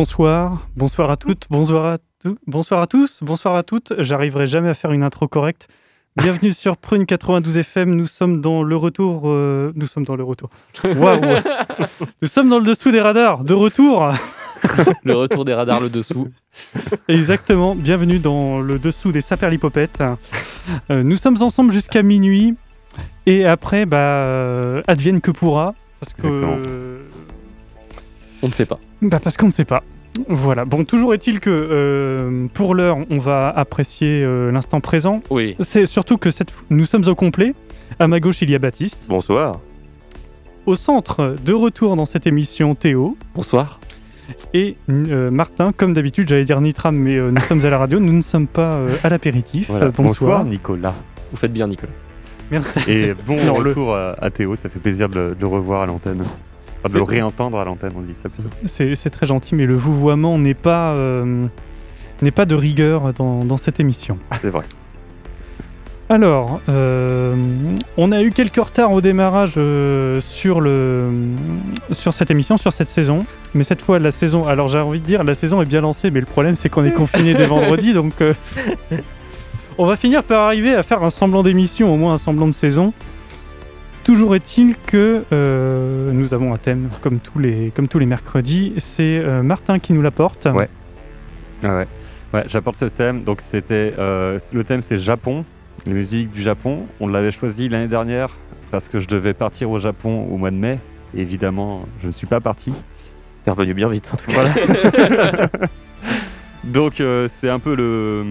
Bonsoir, bonsoir à toutes, bonsoir à, tous, bonsoir à tous, bonsoir à toutes. J'arriverai jamais à faire une intro correcte. Bienvenue sur Prune 92 FM. Nous sommes dans le retour. euh, Nous sommes dans le retour. Waouh Nous sommes dans le dessous des radars. De retour. Le retour des radars, le dessous. Exactement. Bienvenue dans le dessous des saperlipopettes. Euh, nous sommes ensemble jusqu'à minuit. Et après, bah, euh, advienne que pourra. Parce que. Exactement. euh, On ne sait pas. Bah parce qu'on ne sait pas. Voilà. Bon, toujours est-il que euh, pour l'heure, on va apprécier euh, l'instant présent. Oui. C'est surtout que cette... nous sommes au complet. À ma gauche, il y a Baptiste. Bonsoir. Au centre, de retour dans cette émission, Théo. Bonsoir. Et euh, Martin, comme d'habitude, j'allais dire Nitram, mais euh, nous sommes à la radio, nous ne sommes pas euh, à l'apéritif. Voilà. Euh, bonsoir. Nicolas. Vous faites bien, Nicolas. Merci. Et bon Non, le- retour à, à Théo, ça fait plaisir de le, de le revoir à l'antenne. Enfin, de le C'est- réentendre à l'antenne, on dit ça. C'est c'est très gentil, mais le vouvoiement n'est pas, euh, n'est pas de rigueur dans, dans cette émission. C'est vrai. Alors, euh, on a eu quelques retards au démarrage euh, sur, le, sur cette émission, sur cette saison. Mais cette fois, la saison, alors j'ai envie de dire, la saison est bien lancée, mais le problème c'est qu'on est confiné dès vendredi, donc euh, on va finir par arriver à faire un semblant d'émission, au moins un semblant de saison. Toujours est-il que euh, nous avons un thème, comme tous les, comme tous les mercredis. C'est euh, Martin qui nous l'apporte. Ouais. Ah ouais. Ouais, j'apporte ce thème. Donc c'était euh, le thème c'est Japon, les musiques du Japon. On l'avait choisi l'année dernière parce que je devais partir au Japon au mois de mai. Et évidemment, je ne suis pas parti. T'es revenu bien vite en tout cas. Voilà. Donc euh, c'est un peu le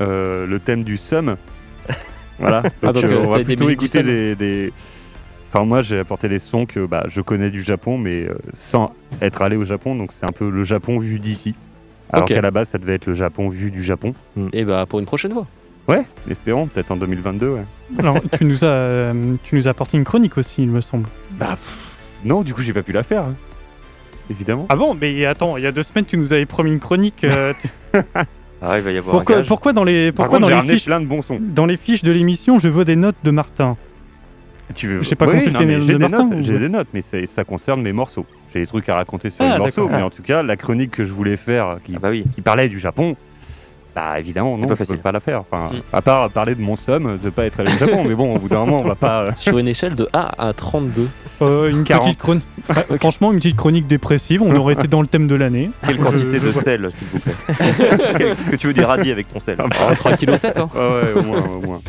euh, le thème du sum. Voilà. Donc, Ah, donc, euh, euh, on va plutôt écouter des, des- Enfin moi j'ai apporté des sons que bah, je connais du Japon mais euh, sans être allé au Japon donc c'est un peu le Japon vu d'ici. Alors Ok. qu'à la base ça devait être le Japon vu du Japon. Et bah, pour une prochaine fois. Ouais, espérons peut-être en 2022. Ouais. Alors, tu nous, as, euh, tu nous as apporté une chronique aussi, il me semble. Bah pff, non du coup j'ai pas pu la faire. hein. Évidemment. Ah bon, mais attends, il y a deux semaines, tu nous avais promis une chronique. euh, tu- Ah, il va y avoir un pourquoi, gage. pourquoi dans les, Par pourquoi contre dans les fiches, plein de bons sons. dans les fiches de l'émission, je vois des notes de Martin Tu veux J'ai pas Oui, consulté non, mais les J'ai de des Martin, notes, ou- j'ai des notes, mais c'est- ça concerne mes morceaux. J'ai des trucs à raconter sur Ah, les morceaux, d'accord. mais en tout cas, la chronique que je voulais faire, qui, Ah bah oui. qui parlait du Japon, bah évidemment, non, pas je peux facile. pas la faire. Enfin, Mm. à part parler de mon somme de pas être allé au Japon, mais bon, au bout d'un moment, on va pas. euh, Sur une échelle de A à 32. Euh, Une 40. petite chronique. Franchement, une petite chronique dépressive, on aurait été dans le thème de l'année. Quelle quantité je de sel, s'il vous plaît Est-ce que tu veux des radis avec ton sel Ah, Oh, 3,7 kg. Hein. Ouais, ouais, au moins, au moins.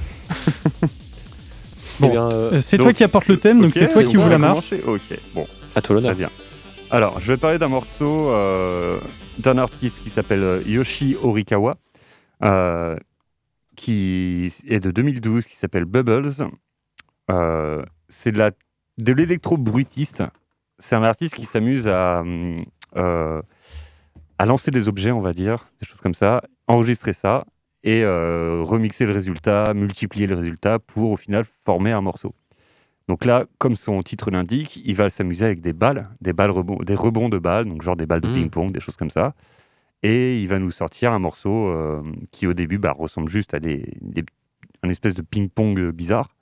Bon. Eh euh, C'est toi qui apporte le thème, donc c'est toi qui ouvre on la marche. Ok, bon, à toi l'honneur. très bien. Alors, je vais parler d'un morceau euh, d'un artiste qui s'appelle Yoshi Horikawa, euh, qui est de 2012, qui s'appelle Bubbles. Euh, c'est de l'électro-bruitiste. C'est un artiste qui s'amuse à, euh, à lancer des objets, on va dire, des choses comme ça, enregistrer ça et remixer le résultat, multiplier le résultat pour au final former un morceau. Donc là, comme son titre l'indique, il va s'amuser avec des balles, des balles rebonds, des rebonds de balles, donc genre des balles de Mm. ping-pong, des choses comme ça. Et il va nous sortir un morceau euh, qui au début bah, ressemble juste à des, des- un espèce de ping-pong bizarre.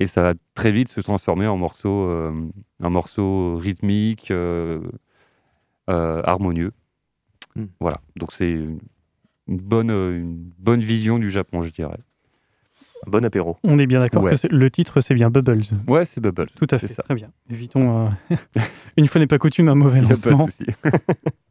Et ça va très vite se transformer en morceau, euh, un morceau rythmique, euh, euh, harmonieux. Mm. Voilà, donc c'est une bonne, une bonne vision du Japon, je dirais. Bon apéro. On est bien d'accord Ouais. que le titre, c'est bien Bubbles. Ouais, c'est Bubbles. Tout à fait, ça. très bien. Évitons, euh, une fois n'est pas coutume, un mauvais Il y a pas de lancement.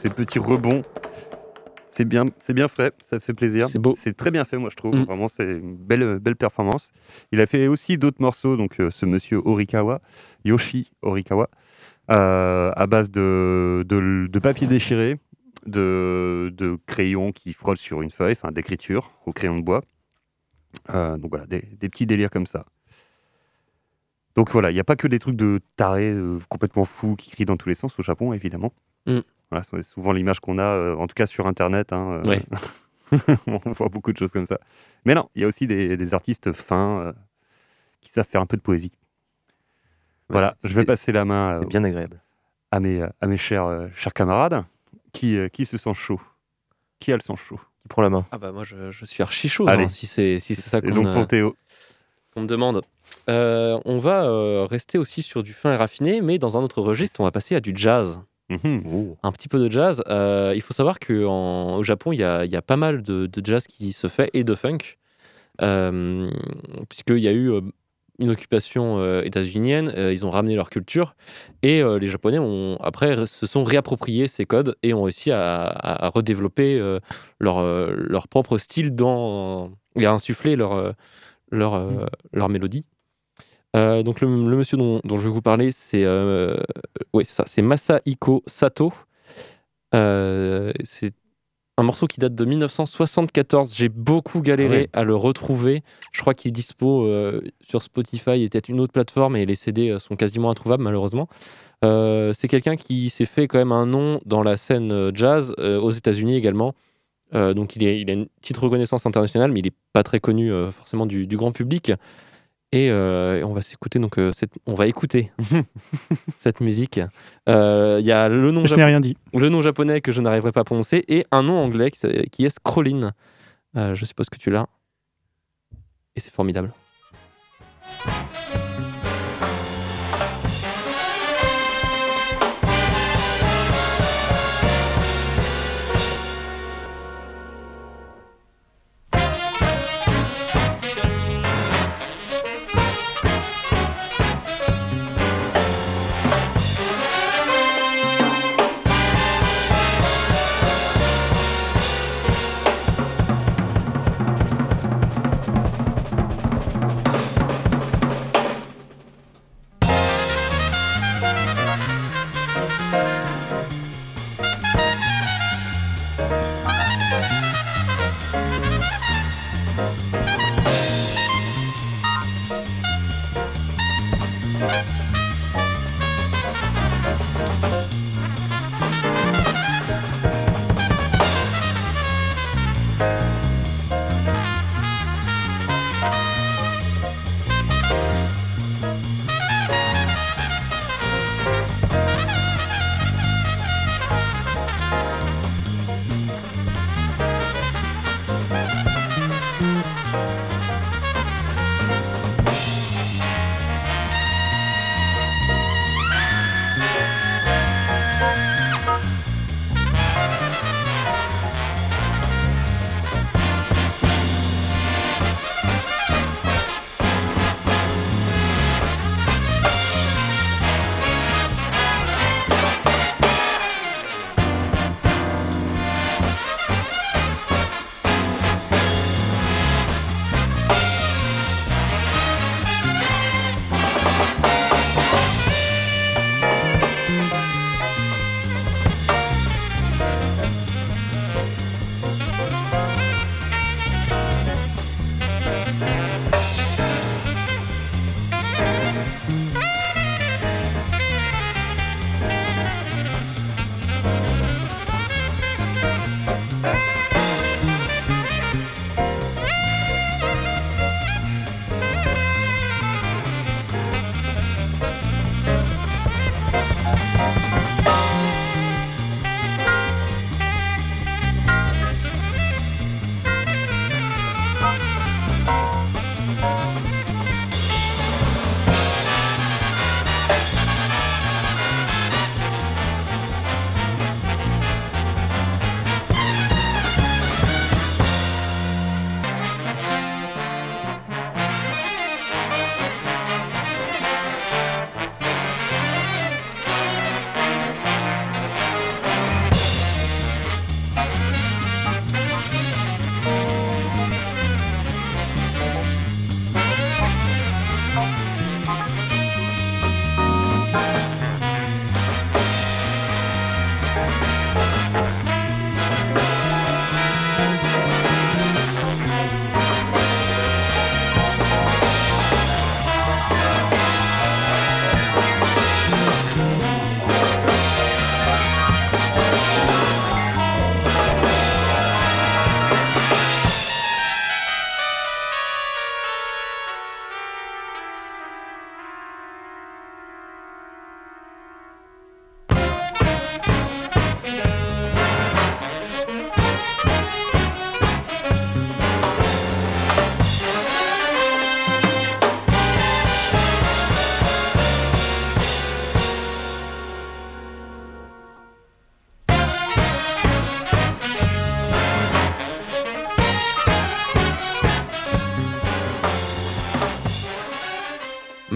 ces petits rebonds. C'est bien, c'est bien fait, ça fait plaisir. C'est beau. C'est très bien fait, moi je trouve. Mm. Vraiment, c'est une belle, belle performance. Il a fait aussi d'autres morceaux, donc euh, ce monsieur Horikawa, Yoshi Horikawa, euh, à base de, de, de papier déchiré, de, de crayons qui frôlent sur une feuille, enfin d'écriture au crayon de bois. Euh, donc voilà, des, des petits délires comme ça. Donc voilà, il n'y a pas que des trucs de tarés complètement fous qui crient dans tous les sens au Japon, évidemment. Mm. Voilà, c'est souvent l'image qu'on a, euh, en tout cas sur Internet. hein, euh, Ouais. on voit beaucoup de choses comme ça. Mais non, il y a aussi des, des artistes fins euh, qui savent faire un peu de poésie. Voilà, c'est- je vais c'est- passer la main euh, bien agréable. à mes, à mes chers, euh, chers camarades qui, euh, qui se sent chaud? Qui a le sang chaud? Qui prend la main? Ah bah moi je, je suis archi chaud Allez. hein, si c'est si c'est ça Et qu'on donc pour Théo, qu'on me demande. Euh, on va euh, rester aussi sur du fin et raffiné, mais dans un autre registre, on va passer à du jazz. Mhm. Un petit peu de jazz. Euh, il faut savoir qu'au Japon, il y a, il y a pas mal de, de jazz qui se fait et de funk, euh, puisqu'il y a eu euh, une occupation euh, états-unienne, ils ont ramené leur culture, et les Japonais ont après se sont réappropriés ces codes et ont réussi à, à- à redévelopper leur, leur propre style dans, et à insuffler leur, leur, leur mélodie. Euh, donc le, le monsieur dont, dont je vais vous parler, c'est euh, ouais, c'est ça, c'est Masahiko Sato. Euh, c'est un morceau qui date de 1974. J'ai beaucoup galéré Ah ouais. à le retrouver. Je crois qu'il est dispo euh, sur Spotify et peut-être une autre plateforme et les CD euh, sont quasiment introuvables malheureusement. Euh, c'est quelqu'un qui s'est fait quand même un nom dans la scène euh, jazz euh, aux États-Unis également. Euh, donc il, est, il a une petite reconnaissance internationale, mais il n'est pas très connu euh, forcément du, du grand public. Et, euh, et on va s'écouter donc euh, cette, on va écouter cette musique. Euh, Il y a le nom Je japonais rien dit. le nom japonais que je n'arriverai pas à prononcer et un nom anglais qui, qui est Scrollin. Euh, je suppose que tu l'as. Et c'est formidable.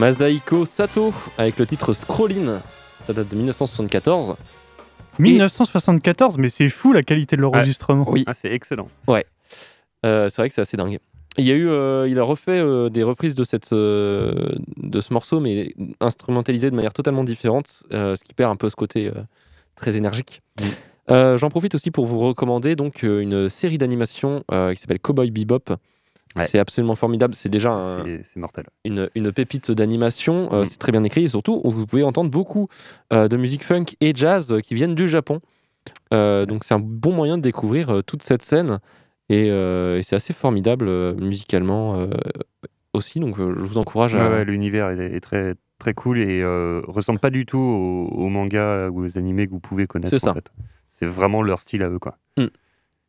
Masaiko Sato avec le titre Scrollin. Ça date de 1974. 1974, mais c'est fou la qualité de l'enregistrement. Oui. Ah, c'est excellent. Euh, c'est vrai que c'est assez dingue. Il y a eu, euh, il a refait euh, des reprises de cette, euh, de ce morceau, mais instrumentalisé de manière totalement différente, euh, ce qui perd un peu ce côté euh, très énergique. J'en profite aussi pour vous recommander donc une série d'animation euh, qui s'appelle Cowboy Bebop. Ouais. C'est absolument formidable. C'est déjà un- mortel. une, une pépite d'animation. Euh, Mm. C'est très bien écrit et surtout, vous pouvez entendre beaucoup euh, de musique funk et jazz euh, qui viennent du Japon. Euh, donc c'est un bon moyen de découvrir toute cette scène et, et c'est assez formidable musicalement aussi. Donc je vous encourage Ouais, à. ouais, L'univers est, est très, très cool et euh, ressemble pas du tout aux, aux mangas ou aux animés que vous pouvez connaître. C'est ça. en fait. C'est vraiment leur style à eux. Quoi. Mm.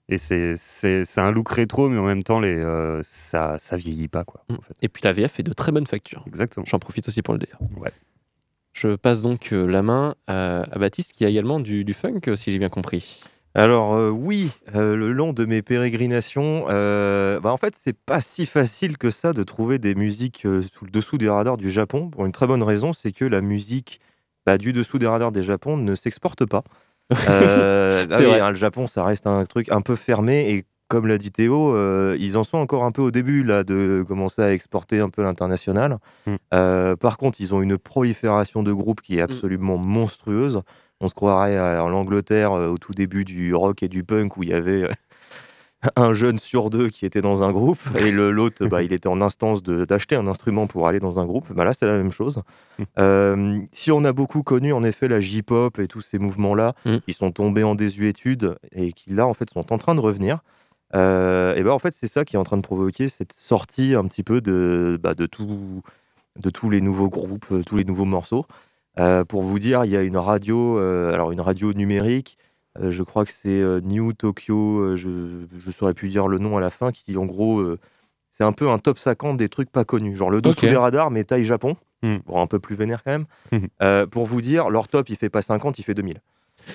Et c'est c'est- c'est un look rétro, mais en même temps, les, euh, ça, ça vieillit pas. Quoi, en fait. Et puis la VF est de très bonne facture. Exactement. J'en profite aussi pour le dire. Ouais. Je passe donc euh, la main à, à Baptiste qui a également du, du funk, si j'ai bien compris. Alors euh, oui, euh, le long de mes pérégrinations, euh, bah, en fait c'est pas si facile que ça de trouver des musiques euh, sous le dessous des radars du Japon. Pour une très bonne raison, c'est que la musique bah, du dessous des radars des Japon ne s'exporte pas. Euh, ah oui, hein, le Japon, ça reste un truc un peu fermé et comme l'a dit Théo, euh, ils en sont encore un peu au début là de commencer à exporter un peu l'international. Mm. Euh, par contre, ils ont une prolifération de groupes qui est absolument monstrueuse. On se croirait à l'Angleterre au tout début du rock et du punk où il y avait un jeune sur deux qui était dans un groupe et l'autre, bah, il était en instance d'acheter un instrument pour aller dans un groupe. Bah, là, c'est la même chose. Euh, si on a beaucoup connu en effet la J-pop et tous ces mouvements-là Mm. qui sont tombés en désuétude et qui là en fait sont en train de revenir, euh, et ben en fait c'est ça qui est en train de provoquer cette sortie un petit peu de, bah, de, tout, de tous les nouveaux groupes, euh, tous les nouveaux morceaux. Euh, pour vous dire, il y a une radio, alors une radio numérique, euh, je crois que c'est euh, New Tokyo, euh, je ne saurais plus dire le nom à la fin, qui en gros, c'est un peu un top 50 des trucs pas connus, genre le dessous Ok. des radars, mais taille Japon, Hmm. bon, un peu plus vénère quand même. Euh, pour vous dire, leur top, il fait pas 50, il fait 2000.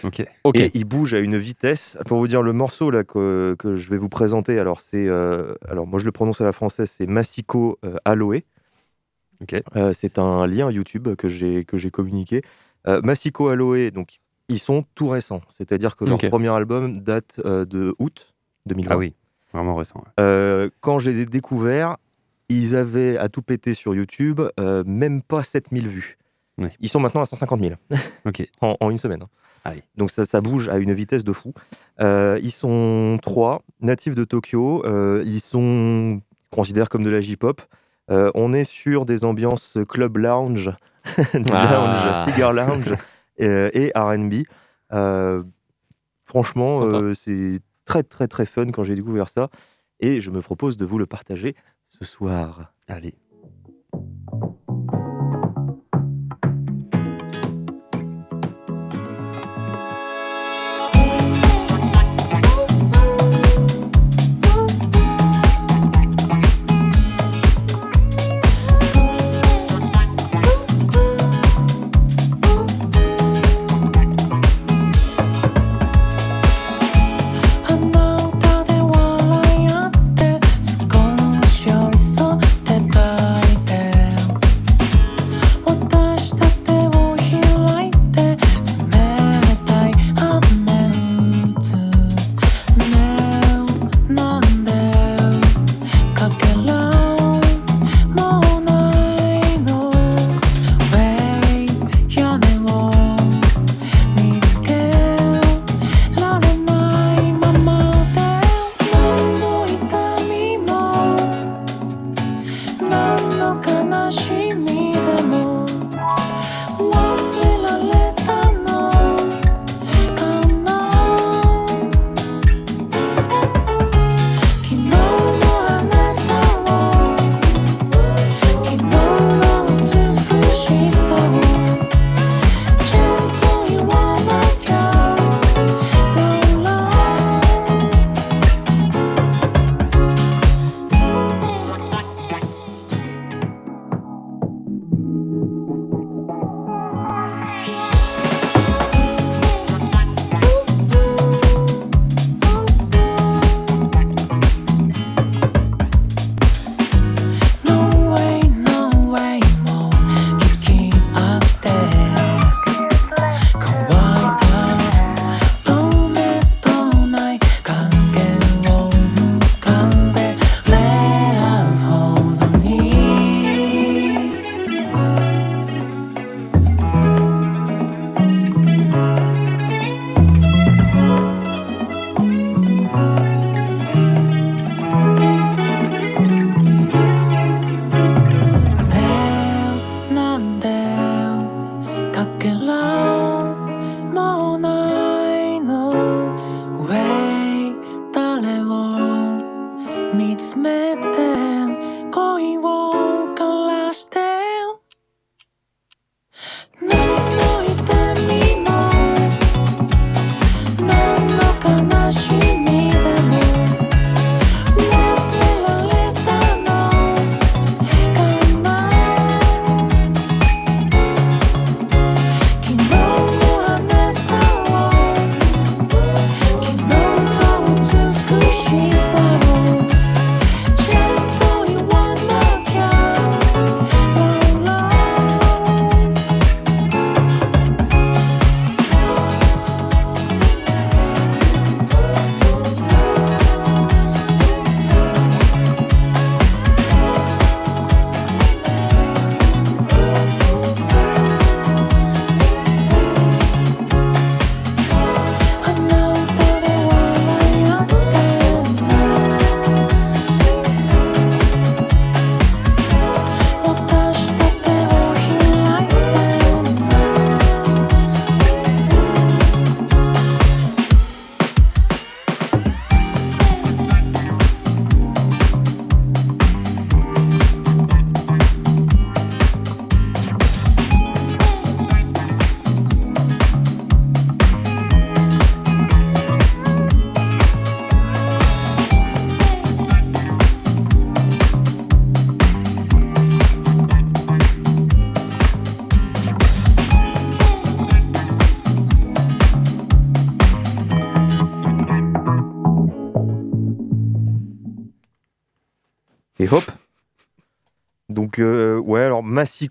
Ok. Ok. Et il bouge à une vitesse. Pour vous dire le morceau là que, que je vais vous présenter, alors c'est, alors moi je le prononce à la française, c'est Massico Aloe. Ok. Euh, c'est un lien YouTube que j'ai que j'ai communiqué. Massico Aloe, donc ils sont tout récents, c'est-à-dire que leur premier album date euh, de août 2020. Ah oui, vraiment récent. ouais. Euh, quand je les ai découverts, ils avaient à tout péter sur YouTube, euh, même pas 7000 vues. Ils sont maintenant à 150 000 Ok. en, en une semaine. hein. Ah oui. Donc ça, ça bouge à une vitesse de fou. Ils sont trois, natifs de Tokyo. Ils sont considérés comme de la J-pop. On est sur des ambiances club lounge, Ah. lounge cigar lounge et R&B. Euh, franchement, euh, c'est très très très fun quand j'ai découvert ça. Et je me propose de vous le partager ce soir. Allez.「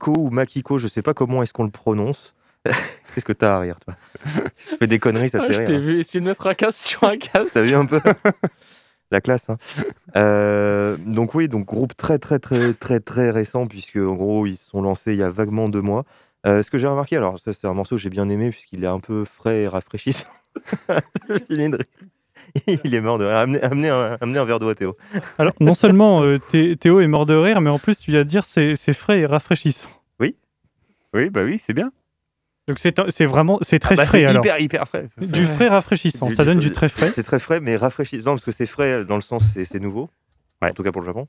ou Makiko, je sais pas comment est-ce qu'on le prononce. Qu'est-ce que t'as à rire, toi Je fais des conneries, ça te Ah, fait je rire. t'ai hein. vu essayer de mettre un casque sur un casque. T'as vu un peu La classe, hein. Euh, donc oui, donc groupe très très très très très récent, puisque en gros, ils se sont lancés il y a vaguement deux mois. Euh, ce que j'ai remarqué, alors ça c'est un morceau que j'ai bien aimé, puisqu'il est un peu frais et rafraîchissant. Fini de rire. Il est mort de rire. Amenez, amenez un, amenez un verre d'eau à Théo. Alors, non seulement euh, Thé- Théo est mort de rire, mais en plus, tu viens de dire c'est c'est frais et rafraîchissant. Oui, bah oui, c'est bien. Donc, c'est c'est vraiment c'est très Ah bah, frais c'est alors. hyper, hyper frais. ça, Du frais rafraîchissant, Du- ça du- donne du très frais. C'est très frais, mais rafraîchissant, parce que c'est frais dans le sens c'est c'est nouveau, Ouais. en tout cas pour le Japon.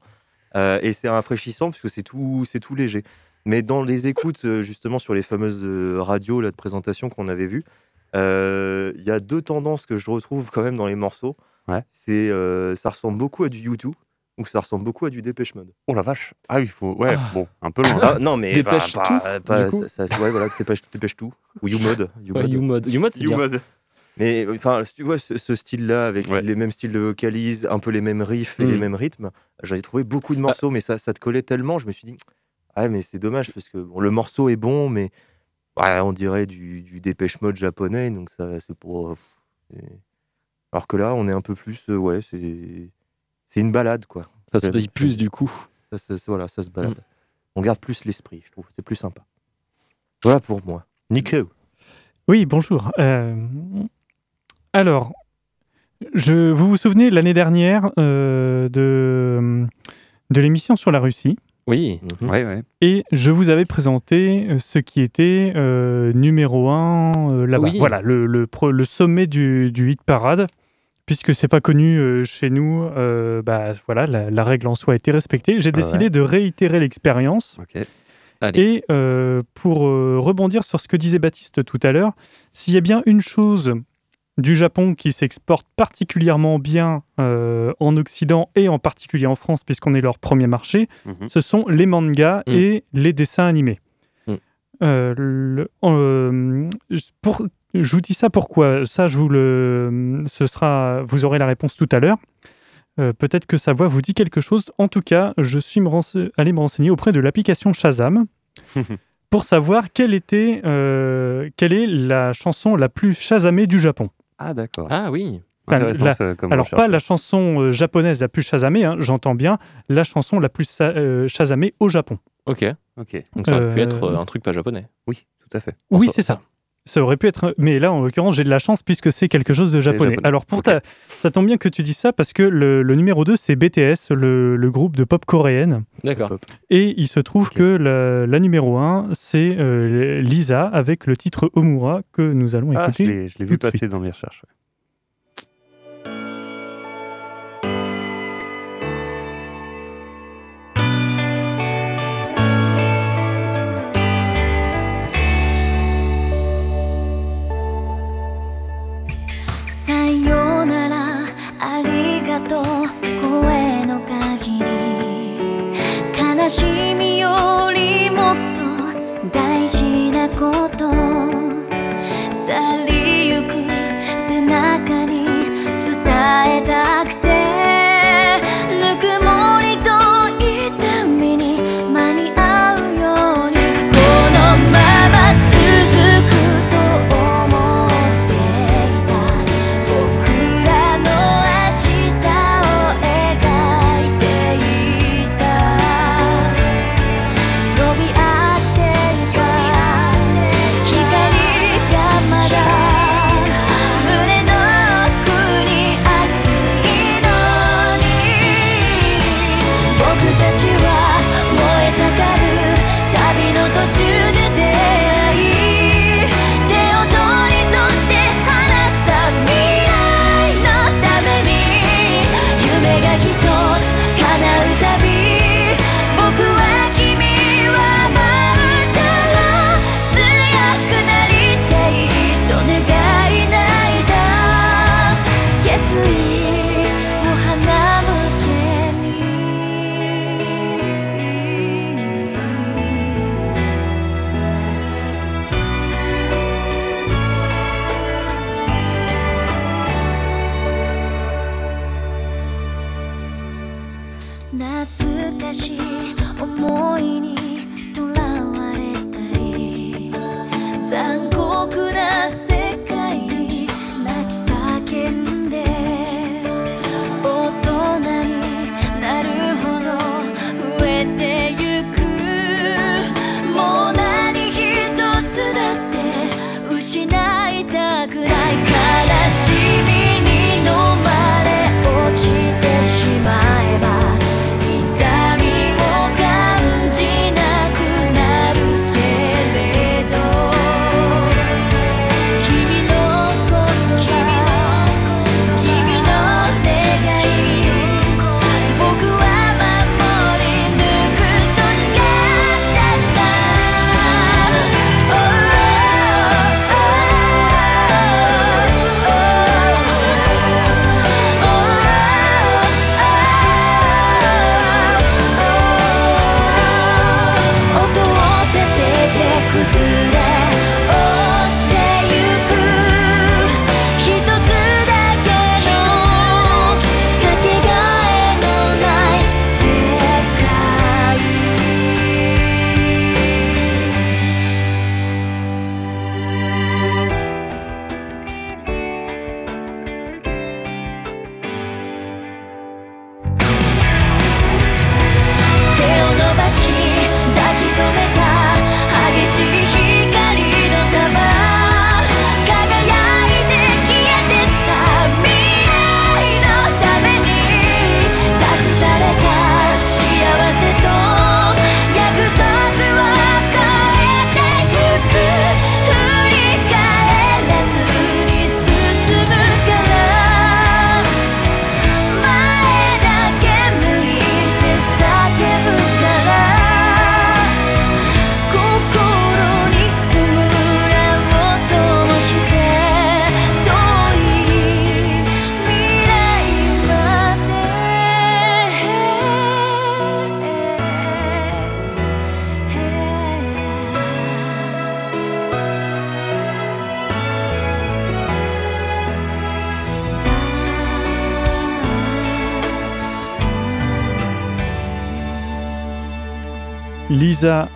Euh, et c'est rafraîchissant parce que c'est tout, c'est tout léger. Mais dans les écoutes, euh, justement, sur les fameuses radios là, de présentation qu'on avait vues, il y a deux tendances que je retrouve quand même dans les morceaux. Ouais. C'est, euh, ça ressemble beaucoup à du YouTube, ou ça ressemble beaucoup à du Dépêche Mode. Oh la vache. Ah, il faut. Ouais, Ah. bon, un peu loin. Ah, non, mais Dépêche pas, tout, pas- pas- du coup. ça, ça- ouais, voilà, dépêche, dépêche tout. Ou YouMode. You Ouais, Mode. Bien. YouMod. Mais euh, enfin, tu vois ce, ce style-là, avec Ouais. les mêmes styles de vocalise, un peu les mêmes riffs et Mm. les mêmes rythmes, j'en ai trouvé beaucoup de morceaux, mais ça, ça te collait tellement, je me suis dit, ah mais c'est dommage parce que bon, le morceau est bon, mais ouais, on dirait du, du dépêche mode japonais, donc ça c'est pour. c'est- Alors que là, on est un peu plus, euh, ouais, c'est c'est une balade quoi. Ça se paye plus du coup. Ça, se- voilà, ça se balade. On garde plus l'esprit, je trouve, c'est plus sympa. Voilà pour moi. Nico. Oui, bonjour. Euh, alors, je, vous vous souvenez l'année dernière euh, de, de l'émission sur la Russie? Oui. Mhm. Ouais, ouais. et je vous avais présenté euh, ce qui était euh, numéro un euh, là-bas. Oui. Voilà, le, le, pro- le sommet du, du hit parade. Puisque c'est pas connu euh, chez nous, euh, bah, voilà, la, la règle en soi a été respectée. J'ai ouais. décidé de réitérer l'expérience. Ok. Allez. Et euh, pour euh, rebondir sur ce que disait Baptiste tout à l'heure, s'il y a bien une chose du Japon qui s'exporte particulièrement bien euh, en Occident et en particulier en France, puisqu'on est leur premier marché, Mhm. ce sont les mangas Mm. et les dessins animés. Mm. Euh, le- euh, pour, je vous dis ça pourquoi? Ça, je vous le, ce sera, vous aurez la réponse tout à l'heure. Peut-être que sa voix vous dit quelque chose. En tout cas, je suis me allé me renseigner auprès de l'application Shazam pour savoir quelle était, quelle est la chanson la plus Shazamée du Japon. Ah, d'accord. Ah oui. Enfin, Intéressant la- ça, comme Alors, pas la chanson euh, japonaise la plus Shazamée, hein, j'entends bien, la chanson la plus euh, Shazamée au Japon. Ok. Ok. Donc ça aurait pu Euh, être euh, un truc pas japonais. Oui, tout à fait. Oui, c'est ça. Ça aurait pu être. Mais là, en l'occurrence, j'ai de la chance puisque c'est quelque chose de japonais. japonais. Alors, pour Ok. ta- ça tombe bien que tu dises ça parce que le, le numéro 2, c'est BTS, le, le groupe de pop coréenne. D'accord. Et il se trouve que la, la numéro 1, c'est euh, Lisa avec le titre Omura que nous allons Ah, je écouter. l'ai je l'ai vu passer suite. dans mes recherches. ouais.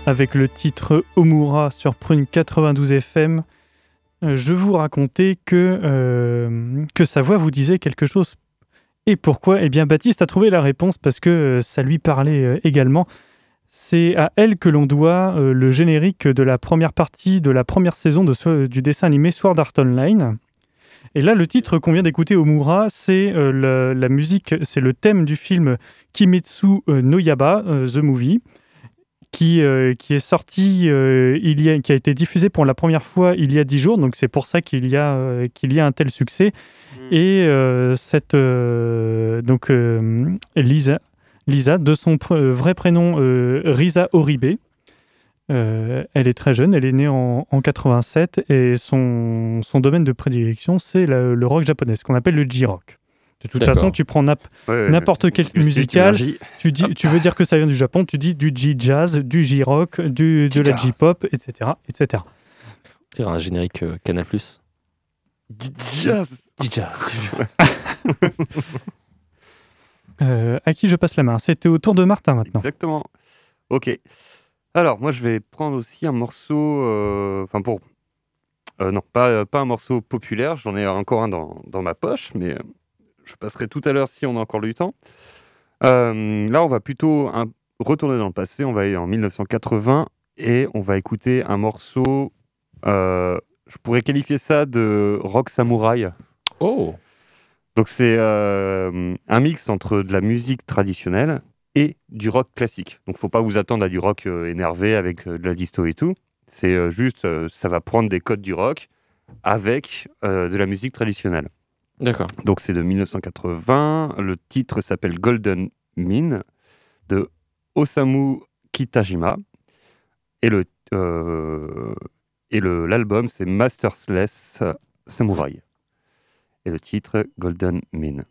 Avec le titre Omura sur Prune 92 FM. Euh, Je vous racontais que, euh, que sa voix vous disait quelque chose. Et pourquoi? Eh bien, Baptiste a trouvé la réponse parce que euh, ça lui parlait également. C'est à elle que l'on doit le générique de la première partie de la première saison de du dessin animé Sword Art Online. Et là, le titre qu'on vient d'écouter, Omura, c'est la musique, c'est le thème du film Kimetsu no Yaba, The Movie qui, euh, qui est sorti, euh, il y a, qui a été diffusé pour la première fois il y a dix jours, donc c'est pour ça qu'il y, a, euh, qu'il y a un tel succès. Et euh, cette, donc, Lisa, Lisa, de son pr- vrai prénom Risa Oribe, elle est très jeune, elle est née en, en 87 et son, son domaine de prédilection, c'est le rock japonais, ce qu'on appelle le J-rock. De toute façon, tu prends nap- Ouais, ouais, n'importe quel musical, tu, dis, tu veux dire que ça vient du Japon, tu dis du J-jazz, du J-rock, du, de la J-jazz. J-pop, etc., etc. C'est un générique euh, Canal+. Jazz. Euh, à qui je passe la main? C'était au tour de Martin maintenant. Exactement. Ok. Alors, moi, je vais prendre aussi un morceau. euh, Enfin, pour. euh, non, pas, pas un morceau populaire. J'en ai encore un dans, dans ma poche, mais euh, je passerai tout à l'heure si on a encore du temps. Euh, là, on va plutôt un- retourner dans le passé. On va aller en 1980 et on va écouter un morceau. euh, je pourrais qualifier ça de rock samouraï. Oh Donc c'est euh, un mix entre de la musique traditionnelle et du rock classique. Donc faut pas vous attendre à du rock énervé avec de la disto et tout. C'est juste, ça va prendre des codes du rock avec de la musique traditionnelle. D'accord. Donc c'est de 1980. Le titre s'appelle Golden Mine de Osamu Kitajima. Et le euh, et l'album c'est Masterless Samurai. Et le titre Golden Mine.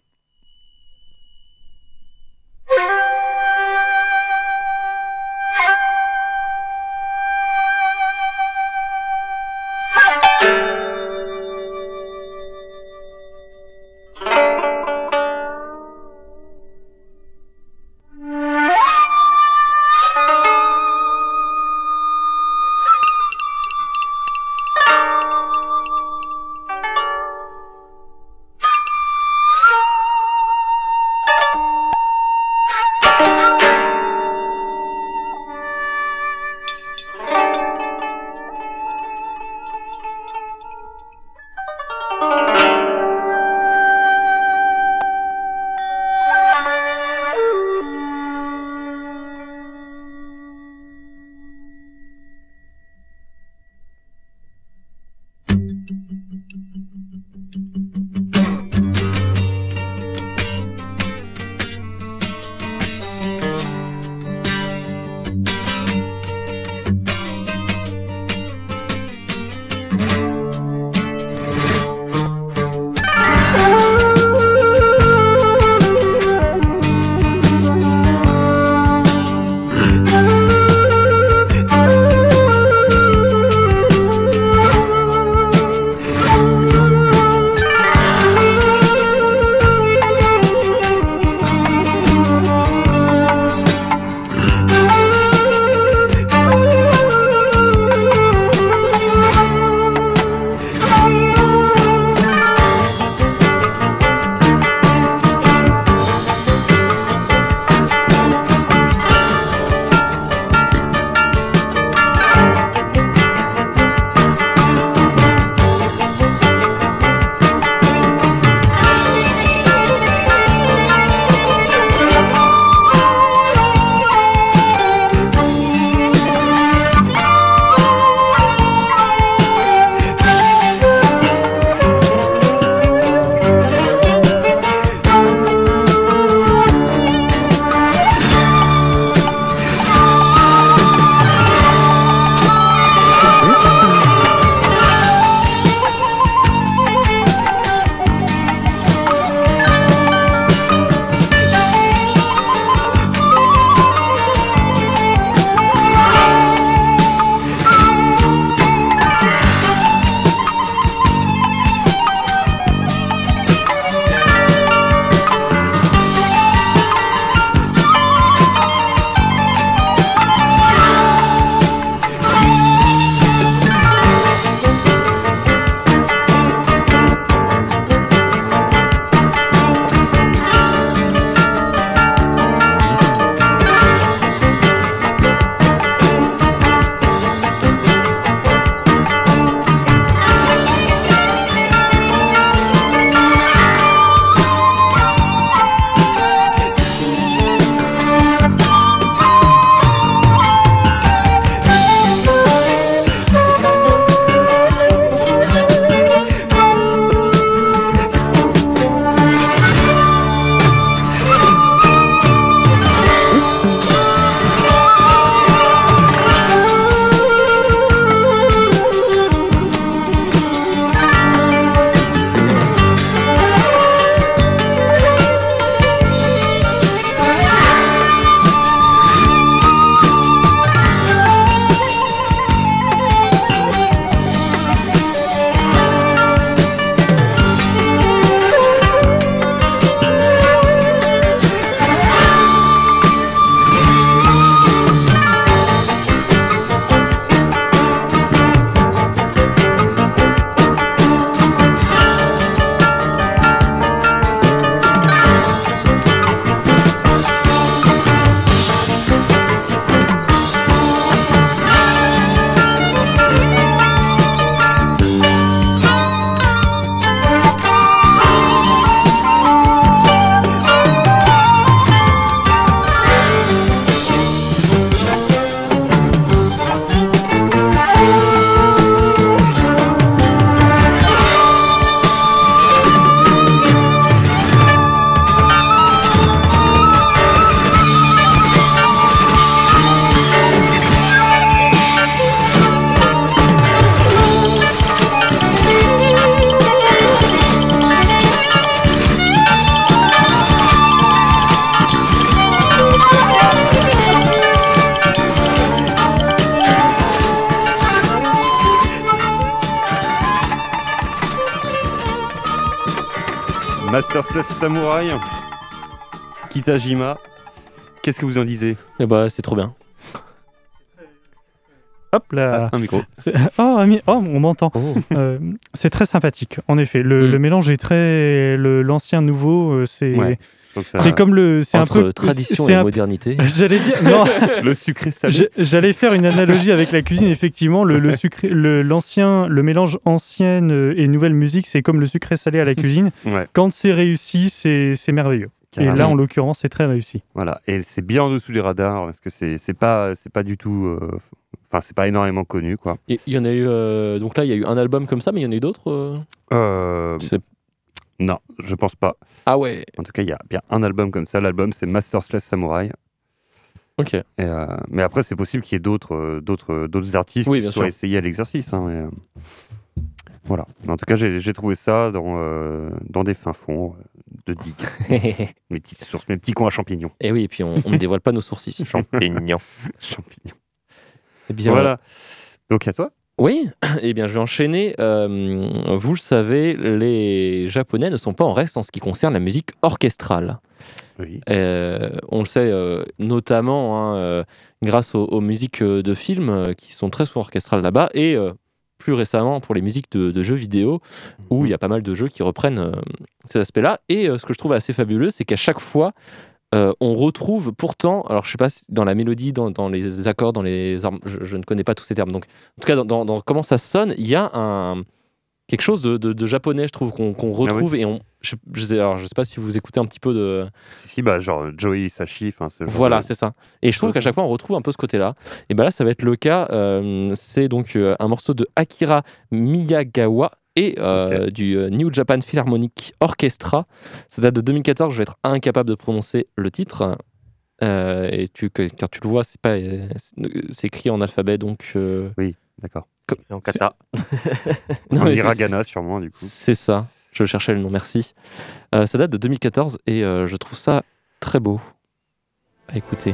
Master Slash Samurai, Kitajima. Qu'est-ce que vous en disiez Eh bah, c'est trop bien. Hop là. Un micro. Oh, ami- oh, on m'entend. Euh, c'est très sympathique, en effet. Le, Mm. le mélange est très. le- L'ancien nouveau, euh, c'est. Ouais. C'est comme le. C'est un peu. tradition c'est et un- modernité. J'allais dire. Non, le sucré salé. j'allais faire une analogie avec la cuisine. Effectivement, le, le sucré, le, l'ancien, le mélange ancienne euh, et nouvelle musique, c'est comme le sucré salé à la cuisine. Ouais, Quand c'est réussi, c'est c'est merveilleux. Et là, en l'occurrence, c'est très réussi. Voilà, et c'est bien en dessous des radars parce que c'est c'est pas c'est pas du tout, euh, enfin c'est pas énormément connu quoi. Et il y en a eu. euh, donc là, il y a eu un album comme ça, mais il y en a eu d'autres. euh, Euh, tu sais- non, je pense pas. Ah ouais. En tout cas, il y a bien un album comme ça. L'album c'est Master Slash Samurai. Ok. Et, euh, mais après, c'est possible qu'il y ait d'autres euh, d'autres d'autres artistes Oui, qui soient essayés à l'exercice. hein, mais, euh, voilà. Mais en tout cas, j'ai trouvé ça dans euh, dans des fins fonds euh, de digues, mes petites sources, mes petits coins à champignons. et oui, et puis on, ne dévoile pas nos sources ici. Champignon. champignons. Eh bien, Voilà. Donc à toi. Oui, eh bien, je vais enchaîner. Euh, vous le savez, les Japonais ne sont pas en reste en ce qui concerne la musique orchestrale. Oui. Euh, on le sait euh, notamment hein, grâce aux, aux musiques de films qui sont très souvent orchestrales là-bas et plus récemment pour les musiques de, de jeux vidéo où il y a pas mal de jeux qui reprennent ces aspects-là. Et ce que je trouve assez fabuleux, c'est qu'à chaque fois, euh, on retrouve pourtant, alors je sais pas si dans la mélodie, dans, dans les accords, dans les armes, je, je ne connais pas tous ces termes. Donc, en tout cas, dans, dans- dans comment ça sonne, il y a un quelque chose de, de- de japonais, je trouve, qu'on qu'on retrouve et on. Je, je sais, alors, je sais pas si vous écoutez un petit peu de. Si, si, bah genre Joey enfin ce genre Voilà, de- c'est ça. Et je trouve qu'à chaque fois, on retrouve un peu ce côté-là. Et ben là, ça va être le cas. euh, c'est donc euh, un morceau de Akira Miyagawa et euh, du euh, New Japan Philharmonic Orchestra. Ça date de 2014. Je vais être incapable de prononcer le titre. Euh, et tu, car tu le vois, c'est pas, euh, c'est écrit en alphabet, donc. euh, D'accord. En kata. En hiragana sûrement du coup. C'est ça. Je cherchais le nom, merci. Ça date de 2014 et je trouve ça très beau à écouter.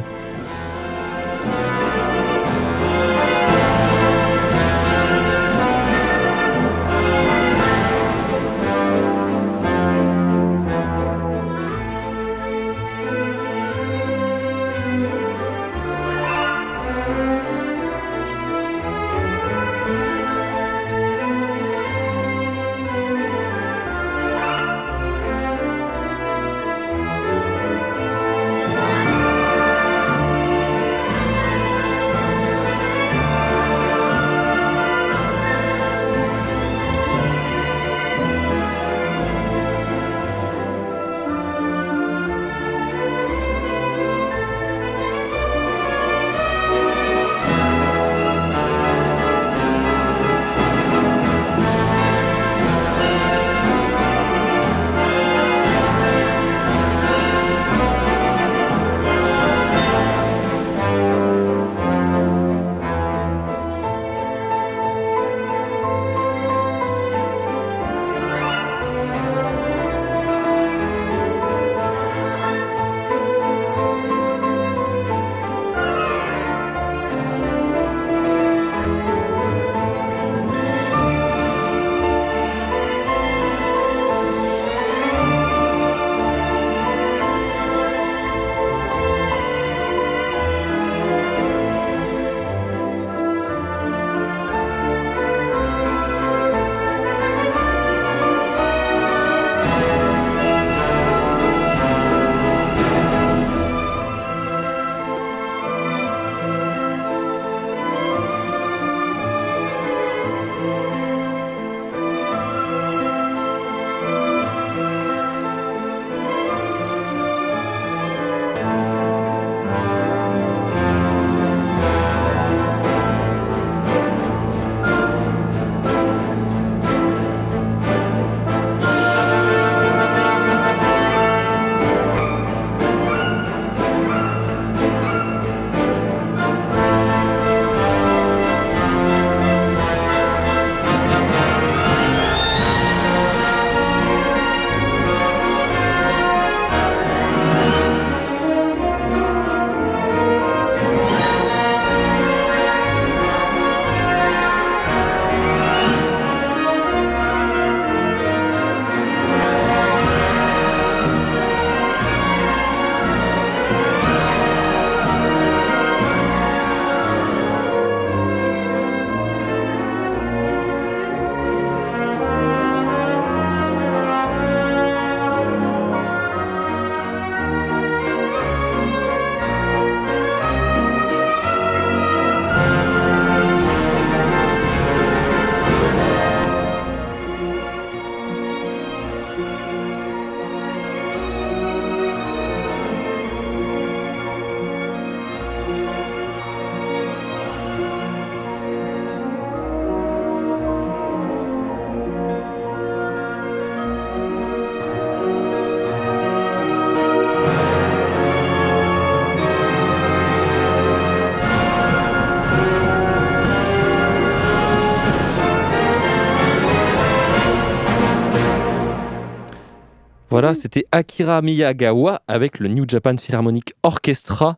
Voilà, c'était Akira Miyagawa avec le New Japan Philharmonic Orchestra.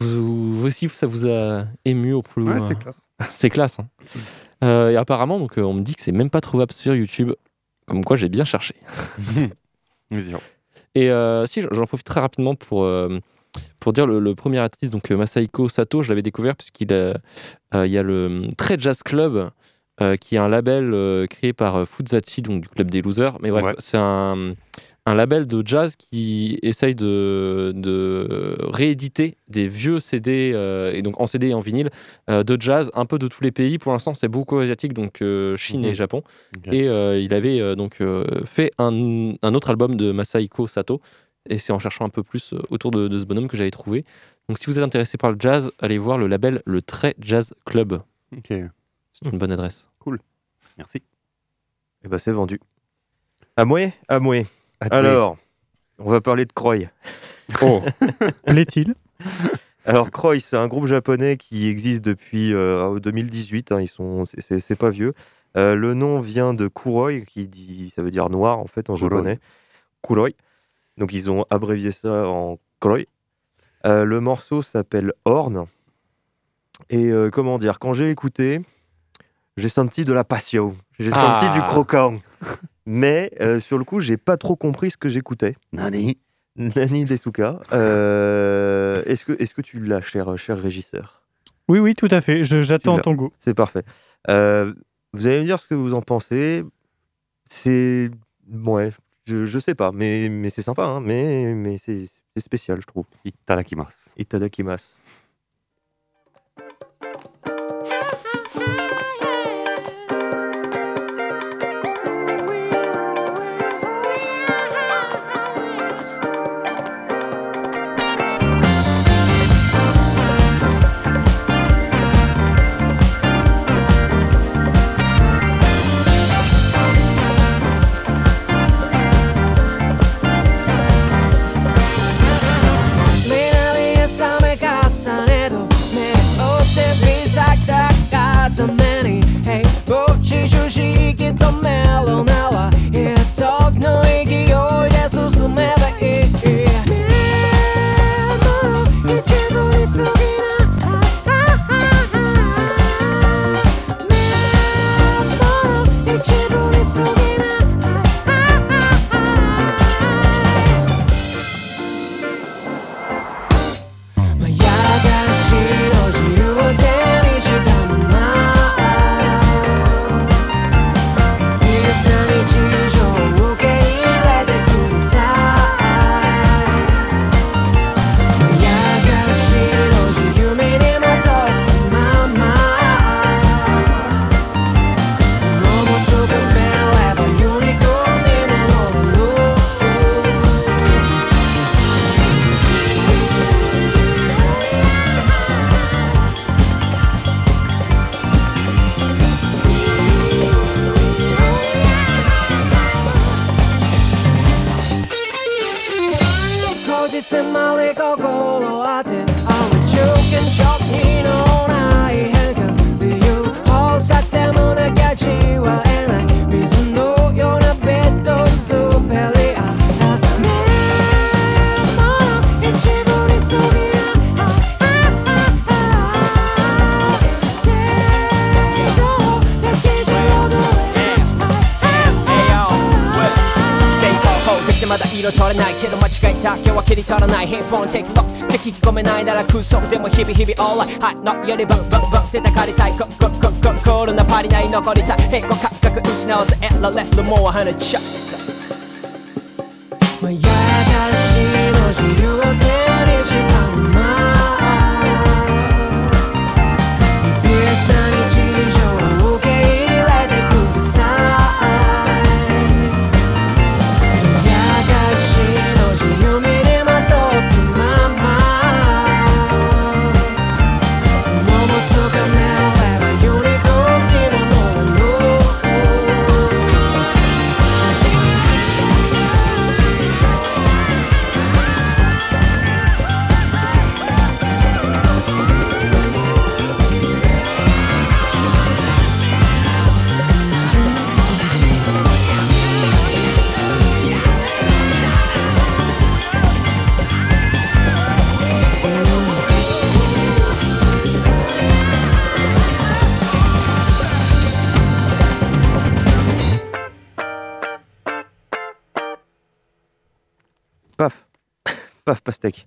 Vous, vous aussi, ça vous a ému au plus Ouais, c'est classe. C'est classe. hein. Euh, et apparemment, donc, euh, on me dit que c'est même pas trouvable sur YouTube. Comme quoi, j'ai bien cherché. Vas-y. Et euh, si, j'en profite très rapidement pour, euh, pour dire le, le premier artiste, donc Masaiko Sato, je l'avais découvert puisqu'il il y a le Très Jazz Club, euh, qui est un label euh, créé par euh, Fuzachi, donc du club des losers. Mais bref, Ouais. c'est un, un label de jazz qui essaye de, de rééditer des vieux CD, euh, et donc en CD et en vinyle, euh, de jazz un peu de tous les pays. Pour l'instant, c'est beaucoup asiatique, donc euh, Chine Mhm. et Japon. Ok. Et euh, il avait euh, donc euh, fait un, un autre album de Masaiko Sato. Et c'est en cherchant un peu plus autour de, de ce bonhomme que j'avais trouvé. Donc si vous êtes intéressé par le jazz, allez voir le label Le Très Jazz Club. Ok. C'est une bonne adresse. Merci. Eh ben, c'est vendu. Amoué Amoué. À toi. Alors, on va parler de Croy. Oh. L'est-il Alors Croy, c'est un groupe japonais qui existe depuis euh, 2018. hein, ils sont, c'est- pas vieux. Euh, le nom vient de Kuroi, qui dit, ça veut dire noir en fait en Kuroi. japonais. Kuroi. Donc ils ont abrévié ça en Croy. Euh, le morceau s'appelle Horn. Et euh, comment dire, quand j'ai écouté, j'ai senti de la passion. J'ai Ah. senti du croquant. Mais euh, sur le coup, j'ai pas trop compris ce que j'écoutais. Nani Nani Desuka. Euh, est-ce que, est que tu l'as, cher, cher régisseur? Oui, oui, tout à fait. Je- J'attends ton goût. C'est parfait. Euh, vous allez me dire ce que vous en pensez. C'est. Ouais, je, je sais pas, mais, mais c'est sympa, hein, mais, mais c'est c'est spécial, je trouve. Itadakimasu. Itadakimasu. はい。のよりブンブンブン叩かれたいコココココロナパリ内残りたい平行感覚失わせ得られるもう離れちゃう paf, pastèque.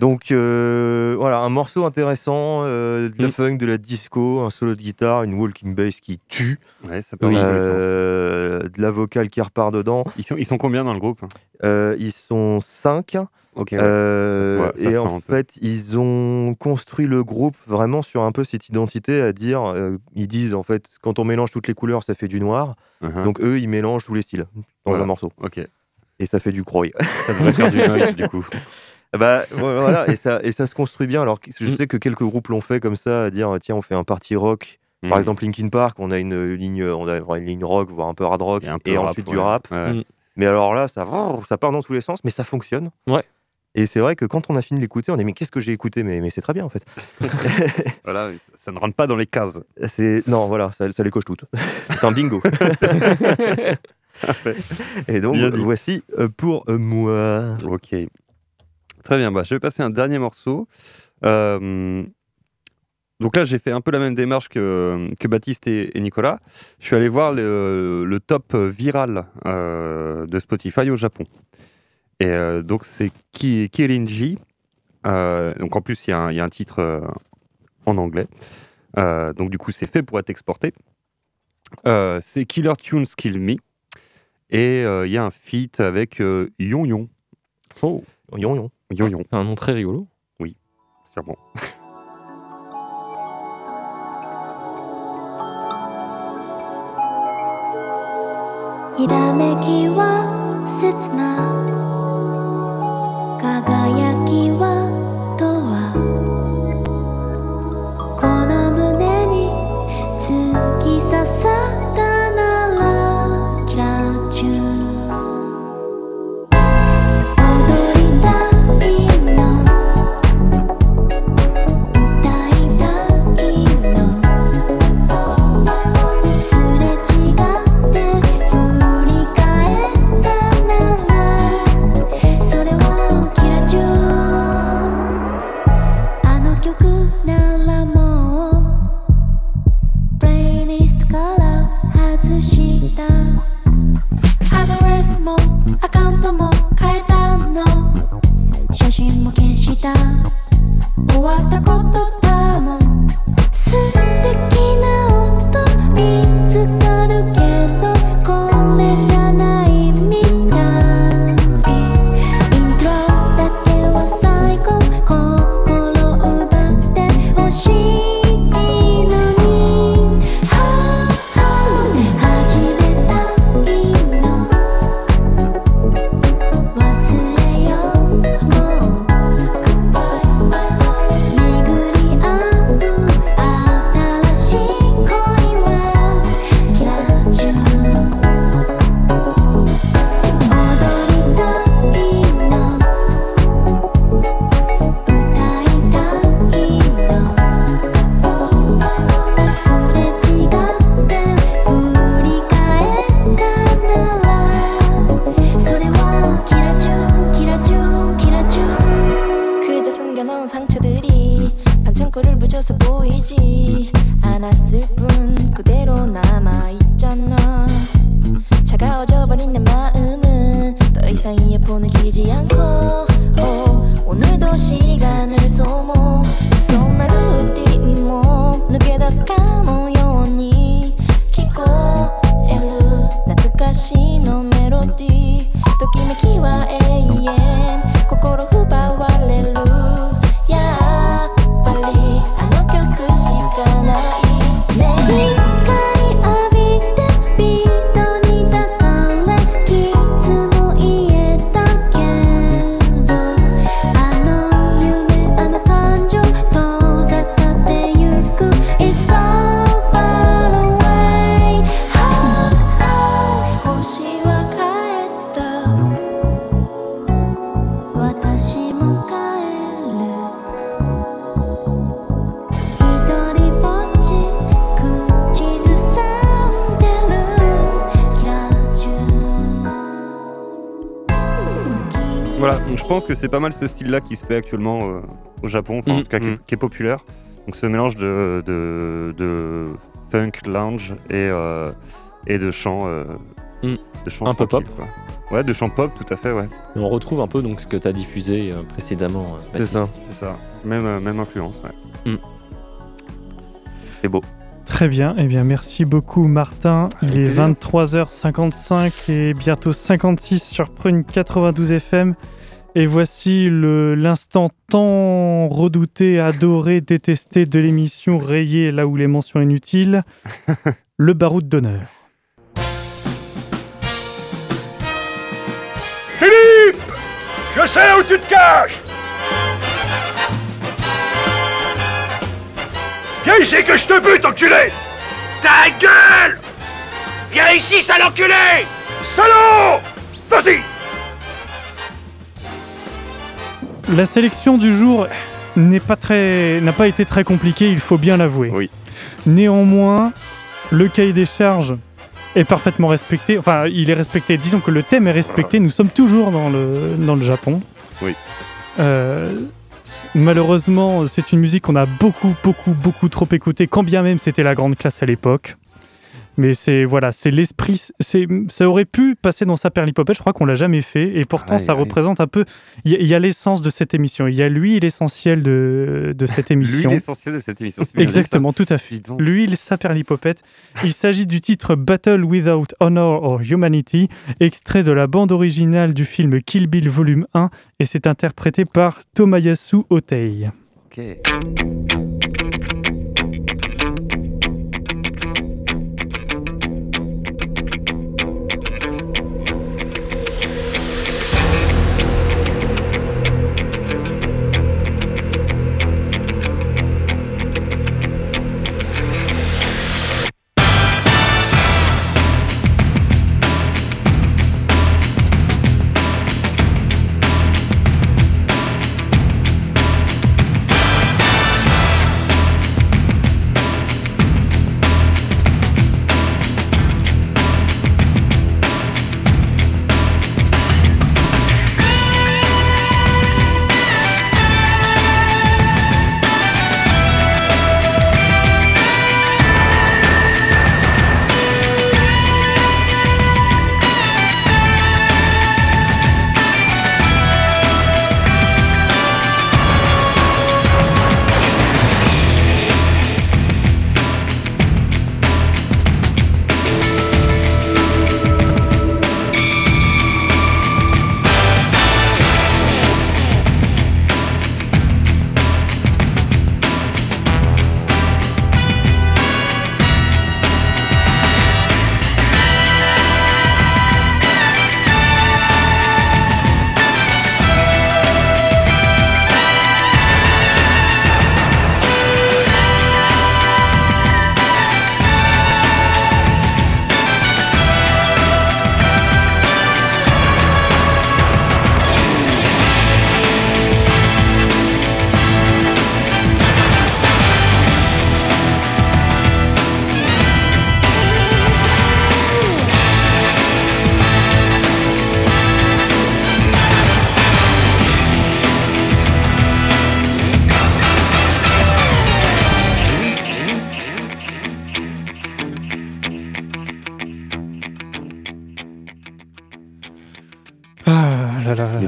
Donc euh, voilà, un morceau intéressant, euh, de la Mm. funk, de la disco, un solo de guitare, une walking bass qui tue, Ouais, ça peut euh, de la vocale qui repart dedans. Ils sont, ils sont combien dans le groupe? Euh, ils sont cinq. Ok. ouais. Euh, Ça se voit, ça et en fait, ils ont construit le groupe vraiment sur un peu cette identité à dire, ils disent en fait, quand on mélange toutes les couleurs, ça fait du noir. Uh-huh. Donc eux, ils mélangent tous les styles dans Voilà. un morceau. Ok. Et ça fait du croy. Ça devrait faire du noise du coup. bah ouais, voilà, et ça, et ça se construit bien. Alors je Mm. sais que quelques groupes l'ont fait comme ça, à dire, tiens, on fait un party rock. Par Mm. exemple, Linkin Park, on a une ligne, on a une ligne rock, voire un peu hard rock, Et rap, ensuite du rap. Ouais. Mm. Mais alors là, ça, ça part dans tous les sens, mais ça fonctionne. Ouais. Et c'est vrai que quand on a fini de l'écouter, on dit mais qu'est-ce que j'ai écouté? Mais, mais c'est très bien en fait. Voilà, ça ne rentre pas dans les cases. C'est non voilà, ça, ça les coche toutes. c'est un bingo. Et donc voici euh, pour euh, moi. Ok. Très bien, bah, je vais passer un dernier morceau. Euh, donc là, j'ai fait un peu la même démarche que, que Baptiste et, et Nicolas. Je suis allé voir le, le top viral euh, de Spotify au Japon. Et euh, donc, c'est Ki- Kirinji. Donc en plus, il y, a un- il y a un titre en anglais. Donc du coup, c'est fait pour être exporté. C'est Killer Tunes Kill Me. Et euh, il y a un feat avec euh, Yon Yon. Oh, Yon yon. Yon Yon, c'est un nom très rigolo. sûrement. ひらめきは切な pas mal ce style-là qui se fait actuellement euh, au Japon, enfin, en Mhm. tout cas qui, Mhm. qui est populaire. Donc ce mélange de, de, de funk, lounge et, euh, et de chant euh, Mm. De chant Un peu tranquille, quoi. Ouais, de chant pop, tout à fait, ouais. Et on retrouve un peu donc ce que tu as diffusé euh, précédemment. euh, C'est ça. C'est ça. Même, euh, même influence, ouais. C'est beau. Très bien, eh bien merci beaucoup Martin. Il est plaisir. 23h55 et bientôt 56 sur Prune 92 FM. Et voici le- l'instant tant redouté, adoré, détesté de l'émission rayée là où les mentions inutiles, le baroud d'honneur. Je sais où tu te caches. Viens ici que je te bute, enculé. Ta gueule. Viens ici, sale enculé. Salaud. Vas-y La sélection du jour n'est pas très, n'a pas été très compliquée, il faut bien l'avouer. Oui. Néanmoins, le cahier des charges est parfaitement respecté. Enfin, il est respecté. Disons que le thème est respecté. Nous sommes toujours dans le, dans le Japon. Oui. Euh, malheureusement, c'est une musique qu'on a beaucoup, beaucoup, beaucoup trop écoutée, quand bien même c'était la grande classe à l'époque. Mais c'est voilà, c'est l'esprit. C'est ça aurait pu passer dans sa perlipopette. Je crois qu'on l'a jamais fait, et pourtant Aïe, ça aïe. représente un peu. Il y a- il y a l'essence de cette émission. Il y a lui l'essentiel de, de cette émission. Lui, l'essentiel de cette émission. Exactement, tout à fait. L'huile saperlipopette. Il s'agit du titre Battle Without Honor or Humanity, extrait de la bande originale du film Kill Bill Volume 1, et c'est interprété par Tomayasu Otei. Ok.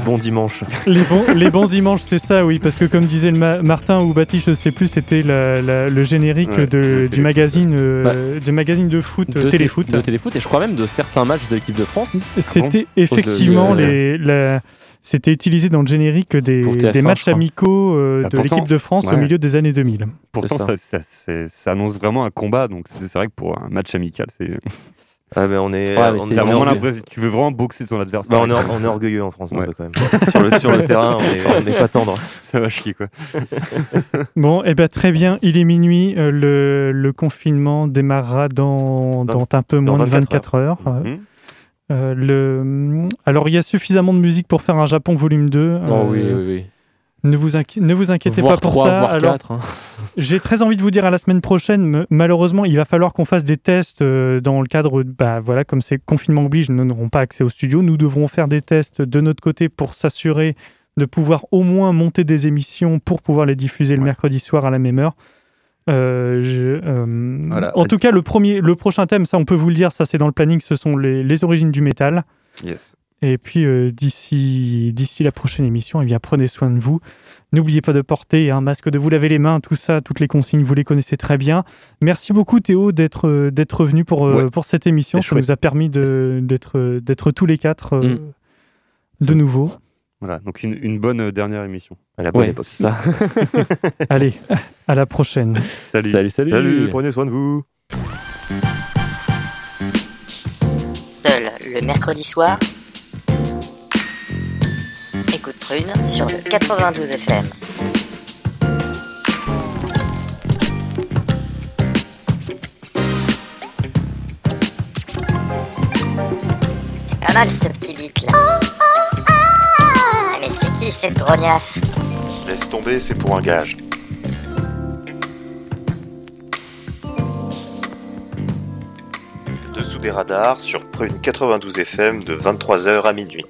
Bons dimanches. Les bons, les bons dimanches, c'est ça, oui, parce que comme disait le Ma- Martin ou Baptiste, je sais plus, c'était le générique Ouais, de, le du magazine, euh, du magazine de foot, de, euh, téléfoot. de téléfoot et je crois même de certains matchs de l'équipe de France. C'était effectivement de- les, la- c'était utilisé dans le générique des, Pour TF1, des je matchs amicaux euh, Bah, de l'équipe de France au milieu des années 2000. Pourtant, ça. ça, ça, c'est- ça annonce vraiment un combat, donc c'est vrai que pour un match amical, c'est. Ah, mais on est. Ouais, mais on est- vraiment l'impression. Tu veux vraiment boxer ton adversaire. Bah, on, est, on est orgueilleux en France, un Ouais. peu, quand même. sur, le, sur le terrain, on est- on n'est pas tendre. Ça va chier, quoi. Bon, et ben très bien, il est minuit, euh, le, le confinement démarrera dans, dans un peu dans moins de 24 24 heures. Mhm. euh, le... Alors il y a suffisamment de musique pour faire un Japon volume 2. Oh euh, oui, oui, oui. Ne vous, inqui- ne vous inquiétez voire pas pour 3, ça. Alors, 4. J'ai très envie de vous dire à la semaine prochaine, me- malheureusement, il va falloir qu'on fasse des tests euh, dans le cadre, bah voilà, comme c'est confinement oblige, nous n'aurons pas accès au studio. Nous devrons faire des tests de notre côté pour s'assurer de pouvoir au moins monter des émissions pour pouvoir les diffuser le Ouais. mercredi soir à la même heure. Euh, je- euh, Voilà. En tout cas, le, premier, le prochain thème, ça on peut vous le dire, ça c'est dans le planning, ce sont les, les origines du métal. Yes. Et puis euh, d'ici d'ici la prochaine émission, eh bien, prenez soin de vous. N'oubliez pas de porter un masque, de vous laver les mains, tout ça, toutes les consignes, vous les connaissez très bien. Merci beaucoup Théo d'être euh, d'être venu pour, euh, Ouais. pour cette émission. Ça nous chouette. a permis de- d'être d'être tous les quatre euh, Mm. de nouveau. Voilà, donc une, une bonne dernière émission. À la bonne Ouais, époque. ça. Allez, à la prochaine. Salut. salut, salut. Salut, prenez soin de vous. Seul le mercredi soir. Écoute Prune sur le 92 FM. C'est pas mal ce petit beat là. Ah, Mais c'est qui cette grognasse? Laisse tomber, c'est pour un gage. Dessous des radars sur Prune 92 FM de 23h à minuit.